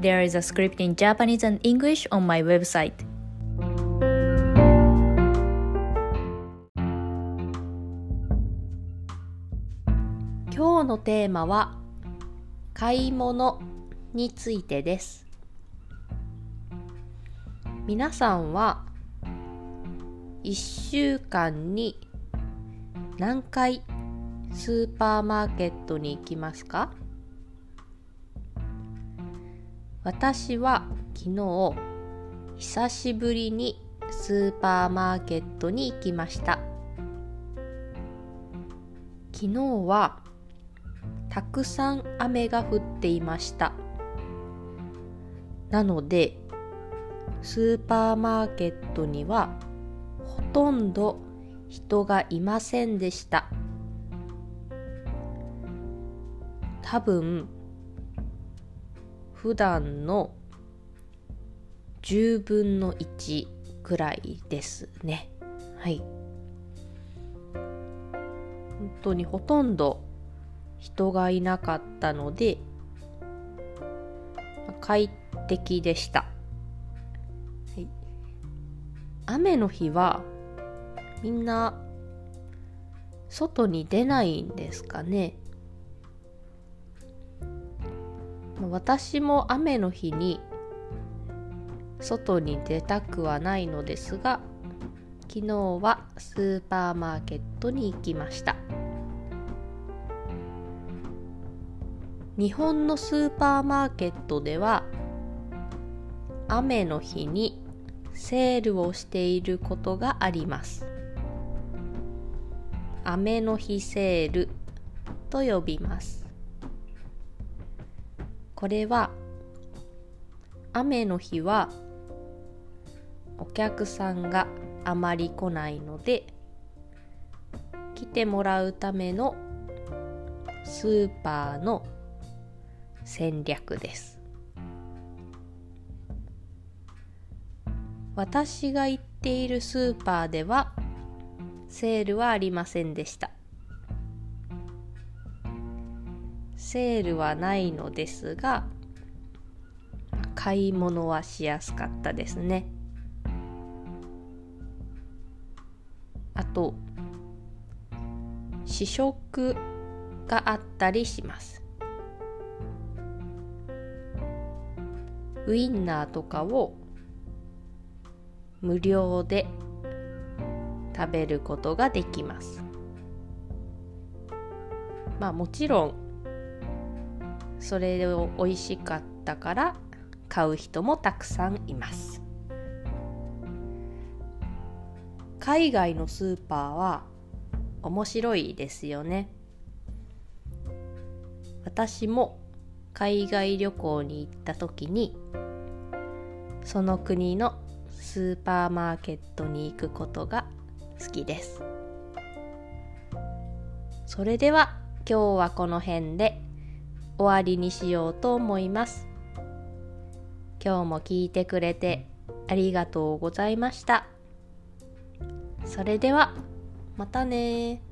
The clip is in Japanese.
There is a script in Japanese and English on my website. 今日のテーマは買い物についてです皆さんは1週間に何回スーパーマーケットに行きますか私は昨日久しぶりにスーパーマーケットに行きました。昨日はたくさん雨が降っていました。なのでスーパーマーケットにはほとんど人がいませんでした。多分普段の10分の1くらいですね。はい。本当にほとんど人がいなかったので快適でした、はい、雨の日はみんな外に出ないんですかね。私も雨の日に外に出たくはないのですが昨日はスーパーマーケットに行きました。日本のスーパーマーケットでは雨の日にセールをしていることがあります。雨の日セールと呼びます。これは雨の日はお客さんがあまり来ないので来てもらうためのスーパーの戦略です。私が行っているスーパーではセールはありませんでした。セールはないのですが買い物はしやすかったですね。あと試食があったりします。ウインナーとかを無料で食べることができます。まあもちろんそれを美味しかったから買う人もたくさんいます。海外のスーパーは面白いですよね。私も海外旅行に行った時にその国のスーパーマーケットに行くことが好きです。それでは今日はこの辺で。終わりにしようと思います。今日も聞いてくれてありがとうございました。それではまたね